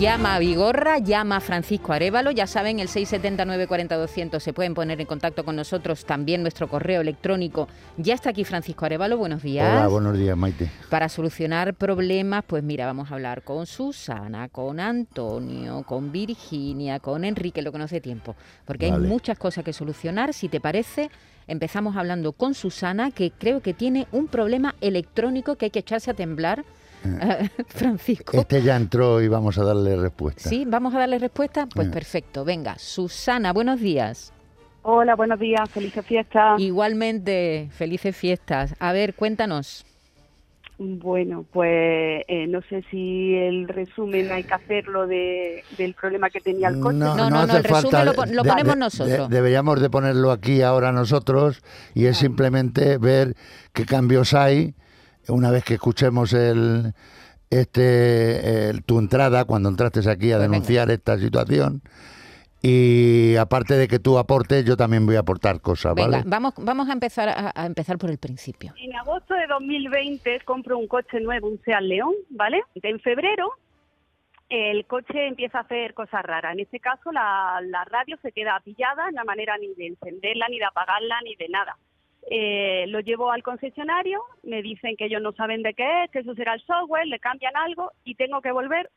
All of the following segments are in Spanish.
Llama a Vigorra, llama a Francisco Arevalo, ya saben, el 679 40 200 se pueden poner en contacto con nosotros, también nuestro correo electrónico. Ya está aquí Francisco Arevalo, buenos días. Hola, buenos días, Maite. Para solucionar problemas, pues mira, vamos a hablar con Susana, con Antonio, con Virginia, con Enrique, lo que nos dé tiempo, porque hay muchas cosas que solucionar. Si te parece, empezamos hablando con Susana, que creo que tiene un problema electrónico que hay que echarse a temblar. Francisco. Este ya entró y vamos a darle respuesta. Sí, vamos a darle respuesta. Pues Eh. perfecto. Venga, Susana, buenos días. Hola, buenos días, felices fiestas. Igualmente, felices fiestas. A ver, cuéntanos. Bueno, pues eh, no sé si el resumen hay que hacerlo de, del problema que tenía el coche. No, no, no, hace el resumen lo lo ponemos nosotros. deberíamos de ponerlo aquí ahora nosotros y es simplemente ver qué cambios hay una vez que escuchemos el este el- tu entrada cuando entraste aquí a Pues venga. denunciar esta situación y aparte de que tú aportes yo también voy a aportar cosas, Venga, ¿vale? vamos, vamos a empezar a, a empezar por el principio. En agosto de 2020 compro un coche nuevo, un Seat León, ¿vale? En febrero el coche empieza a hacer cosas raras. En este caso la, la radio se queda pillada, en la manera ni de encenderla, ni de apagarla, ni de nada. Eh, lo llevo al concesionario, me dicen que ellos no saben de qué es, que eso será el software, le cambian algo y tengo que volver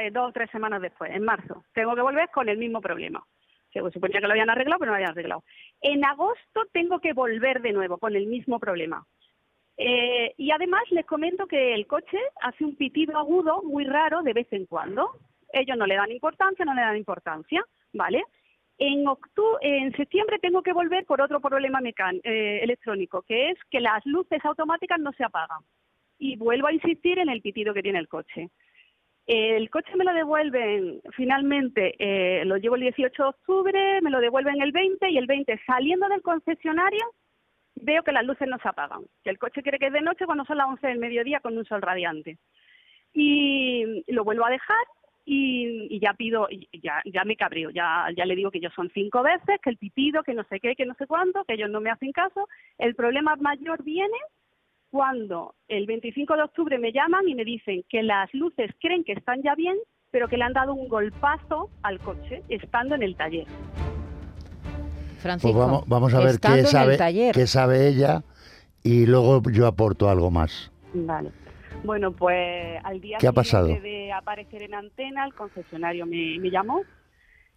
eh, dos o tres semanas después, en marzo. Tengo que volver con el mismo problema. Se suponía que lo habían arreglado, pero no lo habían arreglado. En agosto tengo que volver de nuevo con el mismo problema. Eh, y además les comento que el coche hace un pitido agudo muy raro de vez en cuando. Ellos no le dan importancia, no le dan importancia, ¿vale? En octu- en septiembre tengo que volver por otro problema mecan- eh, electrónico, que es que las luces automáticas no se apagan. Y vuelvo a insistir en el pitido que tiene el coche. El coche me lo devuelven finalmente, eh, lo llevo el 18 de octubre, me lo devuelven el 20 y el 20 saliendo del concesionario veo que las luces no se apagan, que el coche quiere que es de noche cuando son las 11 del mediodía con un sol radiante. Y lo vuelvo a dejar y, y ya pido, y ya, ya me cabreo, ya, ya le digo que yo son cinco veces, que el pitido, que no sé qué, que no sé cuánto, que ellos no me hacen caso. El problema mayor viene cuando el 25 de octubre me llaman y me dicen que las luces creen que están ya bien, pero que le han dado un golpazo al coche estando en el taller. Francisco. Pues vamos, vamos a ver qué sabe, qué sabe ella y luego yo aporto algo más. Vale. Bueno, pues al día ¿Qué ha pasado? de aparecer en antena, el concesionario me, me llamó,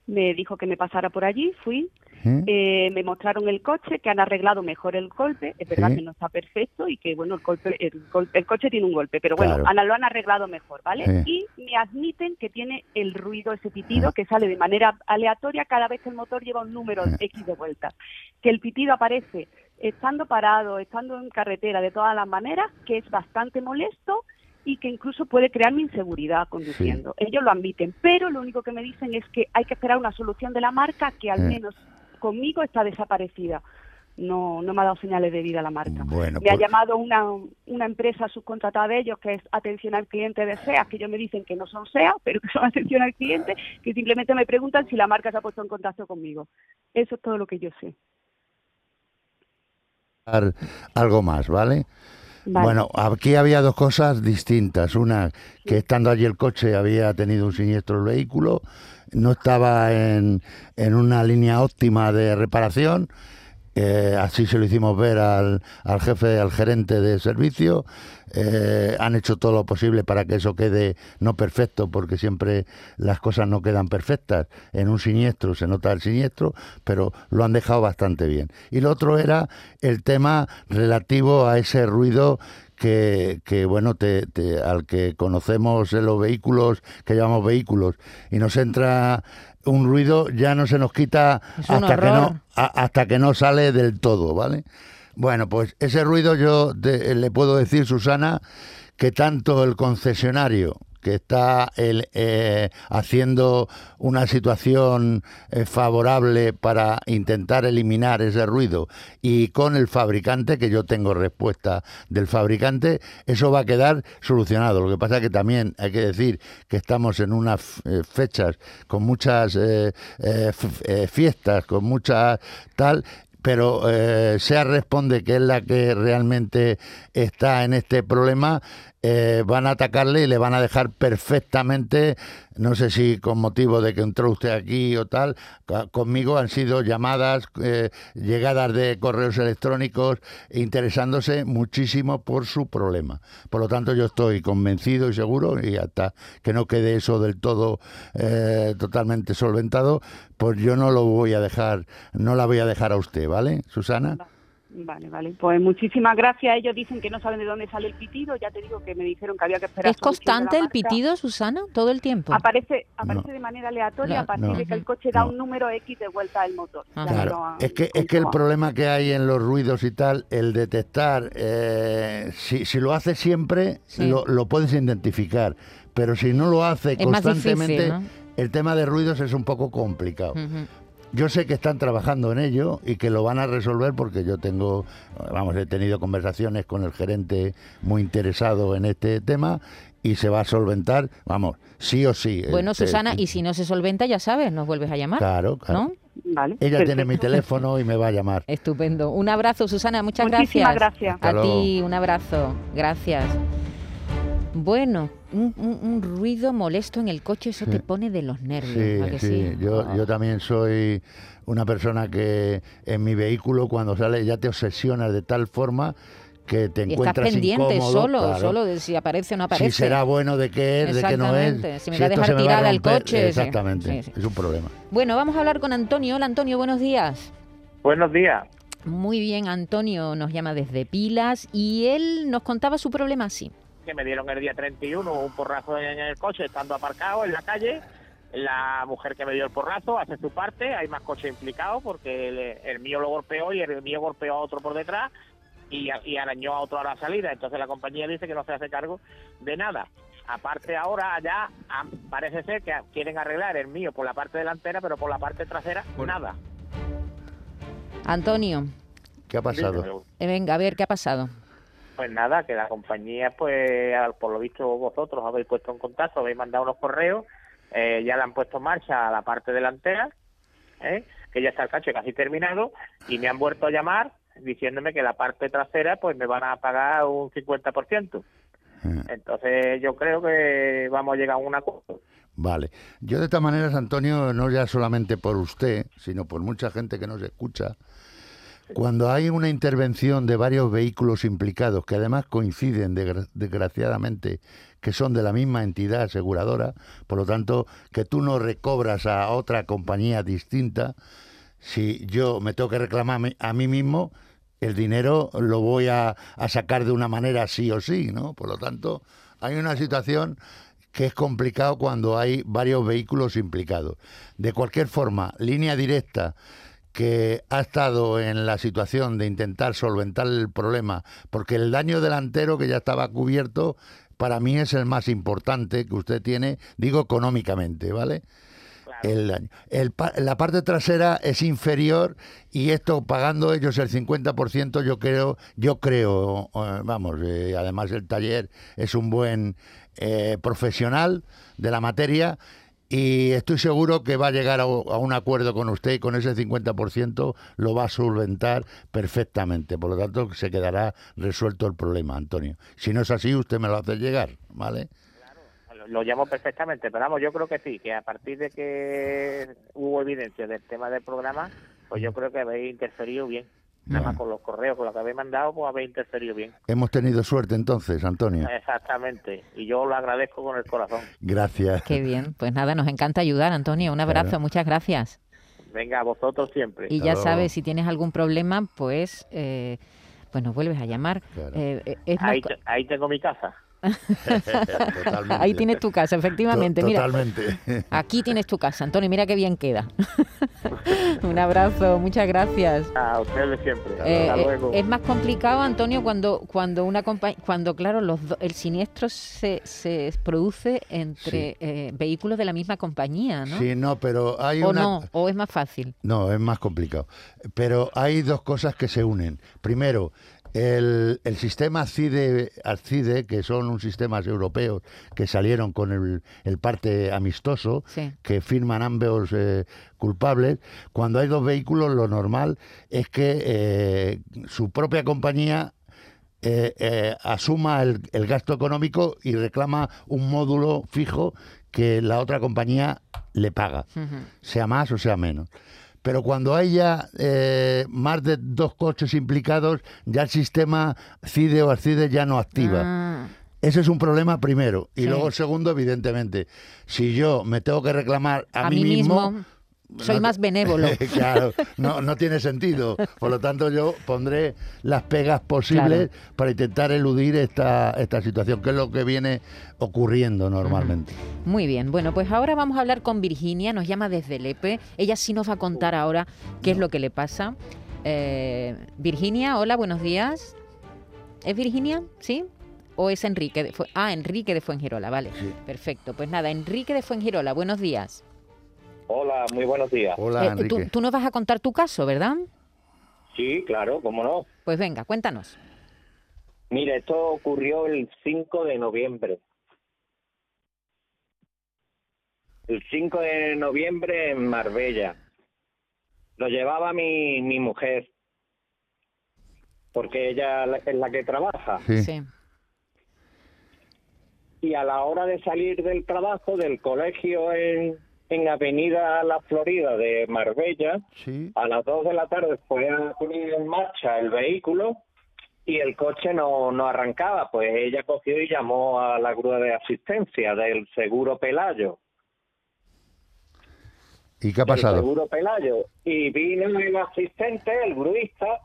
me dijo que me pasara por allí, fui, ¿eh? eh, me mostraron el coche, que han arreglado mejor el golpe, es verdad que no está perfecto y que bueno, el, golpe, el, coche tiene un golpe, pero bueno, Claro. lo han arreglado mejor, ¿vale? Y me admiten que tiene el ruido, ese pitido que sale de manera aleatoria cada vez que el motor lleva un número. X de vueltas, que el pitido aparece estando parado, estando en carretera, de todas las maneras, que es bastante molesto y que incluso puede crearme inseguridad conduciendo. Ellos lo admiten, pero lo único que me dicen es que hay que esperar una solución de la marca que al Eh. menos conmigo está desaparecida. No, no me ha dado señales de vida la marca. Bueno, me ha pues- llamado una, una empresa subcontratada de ellos que es atención al cliente de SEA, que ellos me dicen que no son SEA, pero que son atención al cliente, que simplemente me preguntan si la marca se ha puesto en contacto conmigo. Eso es todo lo que yo sé. Algo más, ¿vale? Vale. Bueno, aquí había dos cosas distintas. Una, que estando allí el coche había tenido un siniestro el vehículo, no estaba en, en una línea óptima de reparación. Eh, así se lo hicimos ver al, al jefe, al gerente de servicio. eh, han hecho todo lo posible para que eso quede no perfecto, porque siempre las cosas no quedan perfectas. En un siniestro se nota el siniestro, pero lo han dejado bastante bien. Y lo otro era el tema relativo a ese ruido que, que, bueno, te, al que conocemos en los vehículos, que llamamos vehículos, y nos entra un ruido, ya no se nos quita hasta que no a- hasta que no sale del todo, ¿vale? Bueno, pues ese ruido yo te- le puedo decir, Susana, que tanto el concesionario que está el, eh, haciendo una situación eh, favorable para intentar eliminar ese ruido y con el fabricante, que yo tengo respuesta del fabricante, eso va a quedar solucionado. Lo que pasa que también hay que decir que estamos en unas eh, fechas con muchas fiestas, con muchas tal, pero eh, SEA responde que es la que realmente está en este problema, eh, van a atacarle y le van a dejar perfectamente, no sé si con motivo de que entró usted aquí o tal, conmigo han sido llamadas, eh, llegadas de correos electrónicos, interesándose muchísimo por su problema. Por lo tanto, yo estoy convencido y seguro, y hasta que no quede eso del todo eh, totalmente solventado, pues yo no lo voy a dejar, no la voy a dejar a usted, ¿vale, Susana? Vale, vale. Pues muchísimas gracias. Ellos dicen que no saben de dónde sale el pitido. Ya te digo que me dijeron que había que esperar. ¿Es constante el pitido, Susana, todo el tiempo? Aparece, aparece No. de manera aleatoria No, a partir no. de que el coche da No. un número X de vuelta al motor. Lo Claro, es que, es que el problema que hay en los ruidos y tal, el detectar, eh, si, si lo hace siempre, Sí. lo, lo puedes identificar, pero si no lo hace Es constantemente, difícil, ¿no? el tema de ruidos es un poco complicado. Ujú. Yo sé que están trabajando en ello y que lo van a resolver porque yo tengo, vamos, he tenido conversaciones con el gerente muy interesado en este tema y se va a solventar, vamos, sí o sí. Bueno, Este, Susana, y si no se solventa, ya sabes, nos vuelves a llamar. Claro, claro. ¿No? Vale. Ella tiene mi teléfono y me va a llamar. Estupendo. Un abrazo, Susana, muchas Muchísimas gracias. A ti, un abrazo. Gracias. Bueno, un, un- un ruido molesto en el coche, eso te pone de los nervios. Sí, ¿a que sí, sí? Yo, Ah. yo también soy una persona que en mi vehículo cuando sale ya te obsesionas de tal forma que te Y estás pendiente incómodo, solo, claro. solo de si aparece o no aparece. Si será bueno, de qué es, de qué no es. Exactamente, si me va a esto dejar se me va a tirada el coche. Exactamente, Sí, sí. es un problema. Bueno, vamos a hablar con Antonio. Hola, Antonio, buenos días. Buenos días. Muy bien, Antonio nos llama desde Pilas y él nos contaba su problema así. Que me dieron el día 31 un porrazo en el coche estando aparcado en la calle. La mujer que me dio el porrazo hace su parte. Hay más coches implicados porque el, el mío lo golpeó y el mío golpeó a otro por detrás y, y arañó a otro a la salida. Entonces la compañía dice que no se hace cargo de nada. Aparte ahora ya parece ser que quieren arreglar el mío por la parte delantera, pero por la parte trasera Bueno. nada. Antonio, ¿Qué ha pasado? Eh, venga, a ver qué ha pasado. Pues nada, que la compañía, pues al- por lo visto vosotros habéis puesto en contacto, habéis mandado unos correos, eh, ya le han puesto en marcha a la parte delantera, ¿eh? que ya está el cacho casi terminado, y me han vuelto a llamar diciéndome que la parte trasera pues me van a pagar un 50%. Eh, Entonces yo creo que vamos a llegar a un acuerdo. Vale. Yo de todas maneras, Antonio, no ya solamente por usted, sino por mucha gente que nos escucha, cuando hay una intervención de varios vehículos implicados que además coinciden, desgra- desgraciadamente, que son de la misma entidad aseguradora, por lo tanto, que tú no recobras a otra compañía distinta, si yo me tengo que reclamar a mí- mismo, el dinero lo voy a, a sacar de una manera sí o sí, ¿no? Por lo tanto, hay una situación que es complicado cuando hay varios vehículos implicados. De cualquier forma, línea directa que ha estado en la situación de intentar solventar el problema, porque el daño delantero que ya estaba cubierto, para mí es el más importante que usted tiene, digo económicamente, ¿vale? el daño. El la parte trasera es inferior y esto pagando ellos el 50% yo creo, yo creo, eh, vamos, eh, además el taller es un buen eh, profesional de la materia y estoy seguro que va a llegar a, a un acuerdo con usted y con ese 50% lo va a solventar perfectamente. Por lo tanto, se quedará resuelto el problema, Antonio. Si no es así, usted me lo hace llegar, ¿vale? Lo, lo llamo perfectamente, pero vamos, yo creo que sí, que a partir de que hubo evidencia del tema del programa, pues yo creo que habéis interferido bien. Nada más con los correos, con lo que habéis mandado, pues habéis interferido bien. Hemos tenido suerte entonces, Antonio. Exactamente. Y yo lo agradezco con el corazón. Gracias. Qué bien. Pues nada, nos encanta ayudar, Antonio. Un abrazo, Claro. muchas gracias. Venga, a vosotros siempre. Y Hasta ya sabes, si tienes algún problema, pues, eh, pues nos vuelves a llamar. Claro. Eh, eh, es más Ahí, te- ahí tengo mi casa. Totalmente. Ahí tienes tu casa, efectivamente. To- Mira, Totalmente. aquí tienes tu casa, Antonio. Mira qué bien queda. Un abrazo, muchas gracias. A ustedes siempre. Eh, Hasta eh, luego. es más complicado, Antonio, cuando cuando una cuando claro los do- el siniestro se, se produce entre Sí. eh, vehículos de la misma compañía, ¿no? Sí, no, pero hay o una... no, o es más fácil. No, es más complicado. Pero hay dos cosas que se unen. Primero, El, el sistema CIDE, CIDE, que son un sistemas europeos que salieron con el, el parte amistoso, Sí. que firman ambos eh, culpables, cuando hay dos vehículos lo normal es que eh, su propia compañía eh, eh, asuma el, el gasto económico y reclama un módulo fijo que la otra compañía le paga, sea más o sea menos. Pero cuando hay ya eh, más de dos coches implicados, ya el sistema CIDE o ARCIDE ya no activa. Ah, Ese es un problema primero. Y Sí. luego segundo, evidentemente, si yo me tengo que reclamar a, a mí mismo, soy no- más benévolo. claro, no, no tiene sentido. Por lo tanto, yo pondré las pegas posibles para intentar eludir esta, esta situación, que es lo que viene ocurriendo normalmente. Muy bien, bueno, pues ahora vamos a hablar con Virginia, nos llama desde Lepe. Ella sí nos va a contar ahora qué es lo que le pasa. Eh, Virginia, hola, buenos días. ¿Es Virginia? ¿Sí? ¿O es Enrique? De ah, Enrique de Fuengirola, vale. Sí. Perfecto, pues nada, Enrique de Fuengirola, buenos días. Hola, muy buenos días. Hola, Eh, Enrique. tú, tú nos vas a contar tu caso, ¿verdad? Sí, claro, cómo no. Pues venga, cuéntanos. Mira, esto ocurrió el 5 de noviembre. El 5 de noviembre en Marbella. Lo llevaba mi, mi mujer, porque ella es la que trabaja. Sí. Sí. Y a la hora de salir del trabajo, del colegio en, en Avenida La Florida de Marbella, Sí. a las 2 de la tarde fue a poner en marcha el vehículo y el coche no, no arrancaba. Pues ella cogió y llamó a la grúa de asistencia del seguro Pelayo. ¿Y qué ha El pasado? seguro Pelayo. Y vino el asistente, el gruista,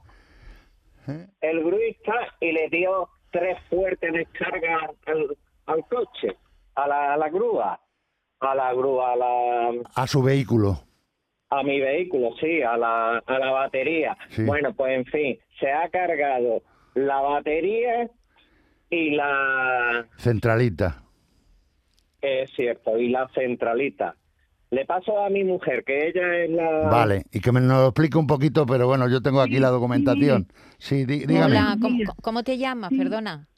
¿Eh? el gruista, y le dio tres fuertes descargas al, al coche, a la, a la grúa, a la grúa, a la, A su vehículo. A mi vehículo, sí, a la, a la batería. Sí. Bueno, pues en fin, se ha cargado la batería y la... Centralita. Es cierto, y la centralita. Le paso a mi mujer, que ella es la... Vale, y que me lo explique un poquito, pero bueno, yo tengo aquí la documentación. Sí, dí- dígame. Hola, ¿cómo, te llamas? Sí. Perdona.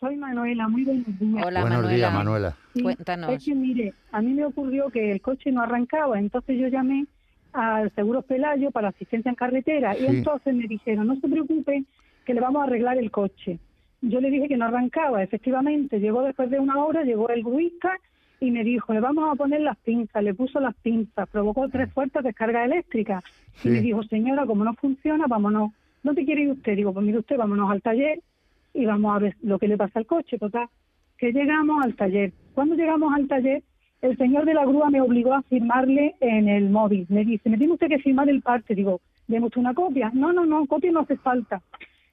Soy, Manuela, muy buenos días. Hola, Buenos Manuela. días, Manuela. Sí, Cuéntanos. Es que mire, a mí me ocurrió que el coche no arrancaba, entonces yo llamé al Seguro Pelayo para asistencia en carretera y entonces me dijeron, no se preocupe, que le vamos a arreglar el coche. Yo le dije que no arrancaba, efectivamente, llegó después de una hora, llegó el gruista y me dijo, le vamos a poner las pinzas, le puso las pinzas, provocó tres fuertes descargas eléctricas Sí. y me dijo, señora, como no funciona, vámonos. ¿Dónde quiere ir usted? Digo, pues mire usted, vámonos al taller y vamos a ver lo que le pasa al coche, total. Que llegamos al taller. Cuando llegamos al taller, el señor de la grúa me obligó a firmarle en el móvil. Me dice, me tiene usted que firmar el parte. Digo, ¿deme usted una copia? No, no, no, copia no hace falta.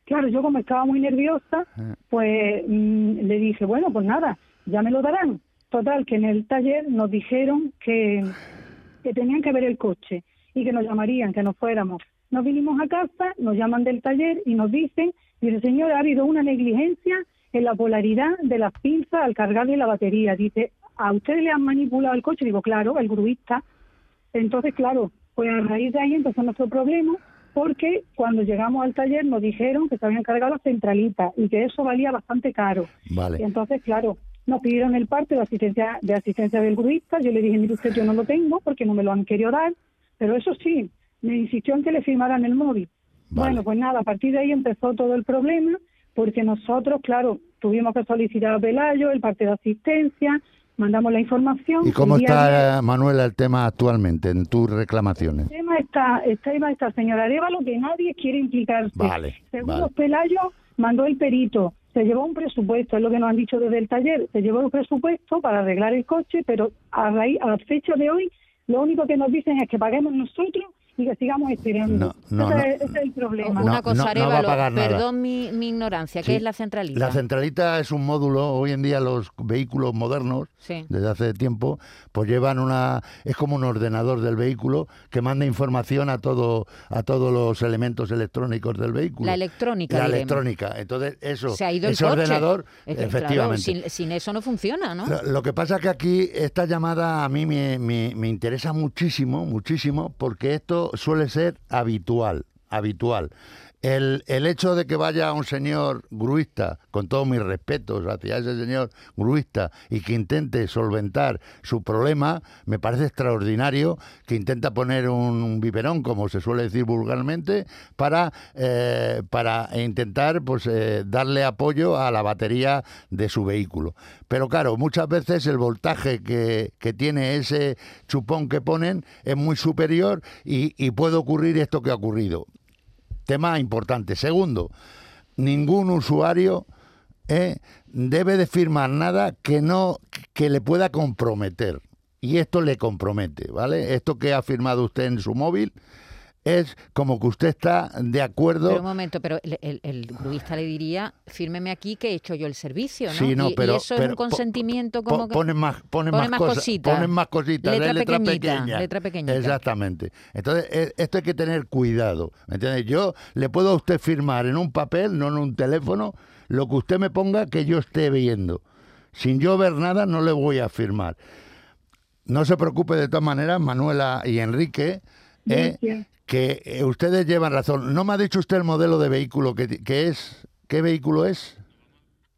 Claro, yo como estaba muy nerviosa, Eh. pues mm, le dije, bueno, pues nada, ya me lo darán. Total, que en el taller nos dijeron que, que tenían que ver el coche y que nos llamarían, que nos fuéramos. Nos vinimos a casa, nos llaman del taller y nos dicen, dice, señor, ha habido una negligencia en la polaridad de las pinzas al cargarle la batería. Dice, ¿a ustedes le han manipulado el coche? Digo, claro, el gruista. Entonces, claro, pues a raíz de ahí empezó nuestro problema porque cuando llegamos al taller nos dijeron que se habían cargado las centralitas y que eso valía bastante caro. Y Vale. entonces, claro, nos pidieron el parte de asistencia de asistencia del gruista. Yo le dije, mire usted, yo no lo tengo porque no me lo han querido dar. Pero eso sí, me insistió en que le firmaran el móvil. Vale. Bueno, pues nada, a partir de ahí empezó todo el problema porque nosotros, claro, tuvimos que solicitar a Pelayo el parte de asistencia, mandamos la información. ¿Y cómo está, Manuela, el tema actualmente en tus reclamaciones? el tema está, el tema está, señora Arevalo, que nadie quiere implicarse. Vale, Según vale. Pelayo, mandó el perito, se llevó un presupuesto, es lo que nos han dicho desde el taller, se llevó un presupuesto para arreglar el coche, pero a raíz, a la fecha de hoy, lo único que nos dicen es que paguemos nosotros y que sigamos esperando. No, no, ese, no. es, ese es el problema. No, Una cosa, no va a Arévalo, pagar nada. perdón mi, mi ignorancia, ¿qué Sí. es la centralita? La centralita es un módulo, hoy en día los vehículos modernos, Sí. desde hace tiempo, pues llevan una, es como un ordenador del vehículo que manda información a todo, a todos los elementos electrónicos del vehículo. La electrónica, La diremos. electrónica. Entonces, eso, Se ha ido el ese coche. ordenador, Es que, claro, efectivamente. sin, sin eso no funciona, ¿no? Lo, lo que pasa es que aquí esta llamada a mí me, me- me interesa muchísimo, muchísimo, porque esto suele ser habitual, habitual. El, hecho de que vaya un señor gruista, con todos mis respetos hacia ese señor gruista, y que intente solventar su problema, me parece extraordinario que intenta poner un, biberón, como se suele decir vulgarmente, para, eh, para intentar pues, eh, darle apoyo a la batería de su vehículo. Pero claro, muchas veces el voltaje que, que tiene ese chupón que ponen es muy superior y puede ocurrir esto que ha ocurrido. Tema importante. Segundo, ningún usuario eh, debe de firmar nada que no que le pueda comprometer. Y esto le compromete, ¿vale? Esto que ha firmado usted en su móvil es como que usted está de acuerdo. Pero un momento, pero el, el, el gruista le diría, fírmeme aquí que he hecho yo el servicio, ¿no? Sí, no, y, pero, y eso es un consentimiento po- como que... ponen más, ponen Pone más, más cosas, cositas. ponen más cositas, Letra letra pequeñita, pequeña. letra pequeñita. Exactamente. Entonces, e- esto hay que tener cuidado. ¿me entiendes? Yo le puedo a usted firmar en un papel, no en un teléfono, lo que usted me ponga que yo esté viendo. Sin yo ver nada, no le voy a firmar. No se preocupe de todas maneras, Manuela y Enrique, eh. Que eh, ustedes llevan razón. ¿No me ha dicho usted el modelo de vehículo que, que es? ¿Qué vehículo es?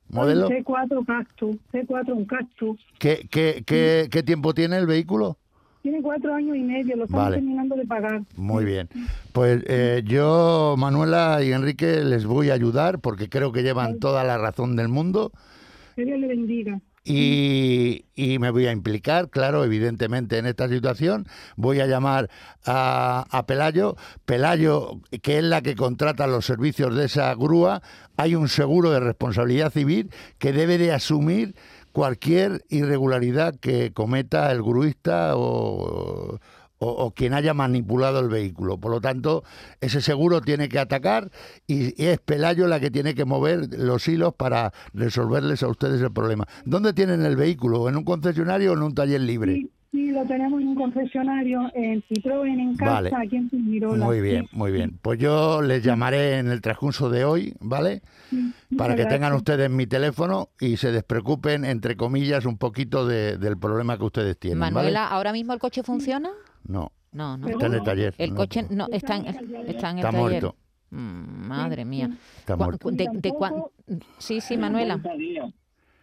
¿Modelo? Un C4 Cactus, C4 un Cactus. ¿Qué, qué, qué, qué tiempo tiene el vehículo? Tiene cuatro años y medio, lo estamos Vale. terminando de pagar. Muy bien. Pues eh, yo, Manuela y Enrique, les voy a ayudar porque creo que llevan toda la razón del mundo Que Dios le bendiga. Y, me voy a implicar, claro, evidentemente en esta situación. Voy a llamar a, a Pelayo. Pelayo, que es la que contrata los servicios de esa grúa, hay un seguro de responsabilidad civil que debe de asumir cualquier irregularidad que cometa el gruista o, o- o quien haya manipulado el vehículo. Por lo tanto, ese seguro tiene que atacar y, y es Pelayo la que tiene que mover los hilos para resolverles a ustedes el problema. ¿Dónde tienen el vehículo? ¿En un concesionario o en un taller libre? Sí, sí, lo tenemos en un concesionario en Citroën, en casa, Vale. aquí en Fuengirola. Muy bien, muy bien. Pues yo les llamaré en el transcurso de hoy, ¿vale? sí, Para que tengan ustedes mi teléfono y se despreocupen, entre comillas, un poquito de- del problema que ustedes tienen. ¿vale? Manuela, ¿ahora mismo el coche funciona? No, No, no. está en el taller. El no, coche no está en, está en el Está taller. muerto. Mm, madre mía. Está muerto. de- de cuan- Sí, sí, Manuela. 50 días.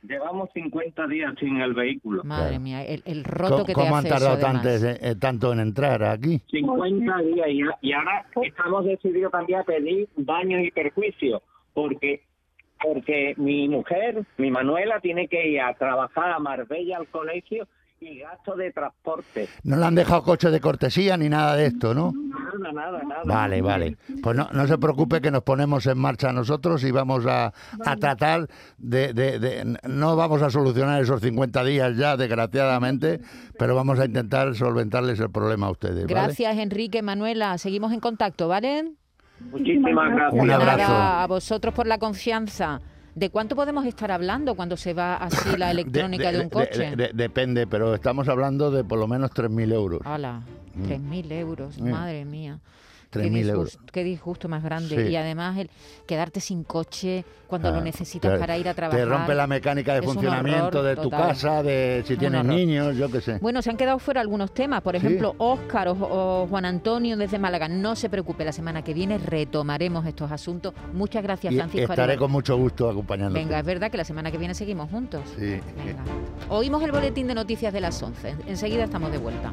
Llevamos 50 días sin el vehículo. Madre Claro. mía, el, el roto ¿Cómo, que te cómo han hace tardado eso, tanto, además. eh, tanto en entrar aquí? 50 días y, y ahora estamos decididos también a pedir daños y perjuicios porque porque mi mujer, mi Manuela, tiene que ir a trabajar a Marbella al colegio y gasto de transporte. No le han dejado coche de cortesía ni nada de esto, ¿no? Nada, nada, nada. Vale, vale. Pues no, no se preocupe que nos ponemos en marcha nosotros y vamos a, a tratar de, de- de- No vamos a solucionar esos 50 días ya, desgraciadamente, pero vamos a intentar solventarles el problema a ustedes. ¿vale? Gracias, Enrique, Manuela. Seguimos en contacto, ¿vale? Muchísimas gracias. Un abrazo. Nada, a vosotros por la confianza. ¿De cuánto podemos estar hablando cuando se va así la electrónica de, un coche? de- de- depende, pero estamos hablando de por lo menos 3.000 euros. Hala, 3.000 euros, Mm. madre mía. Qué 3.000 euros. qué disgusto más grande. Sí. Y además el quedarte sin coche cuando lo Ah, necesitas te- para ir a trabajar. Te rompe la mecánica de funcionamiento de tu total. casa, de si tienes niños, yo qué sé. Bueno, se han quedado fuera algunos temas. Por Sí. ejemplo, Óscar o, o Juan Antonio desde Málaga. No se preocupe, la semana que viene retomaremos estos asuntos. Muchas gracias, Y Francisco. estaré con mucho gusto acompañándote. Venga, es verdad que la semana que viene seguimos juntos. Sí. Venga. Oímos el boletín de noticias de las 11. Enseguida estamos de vuelta.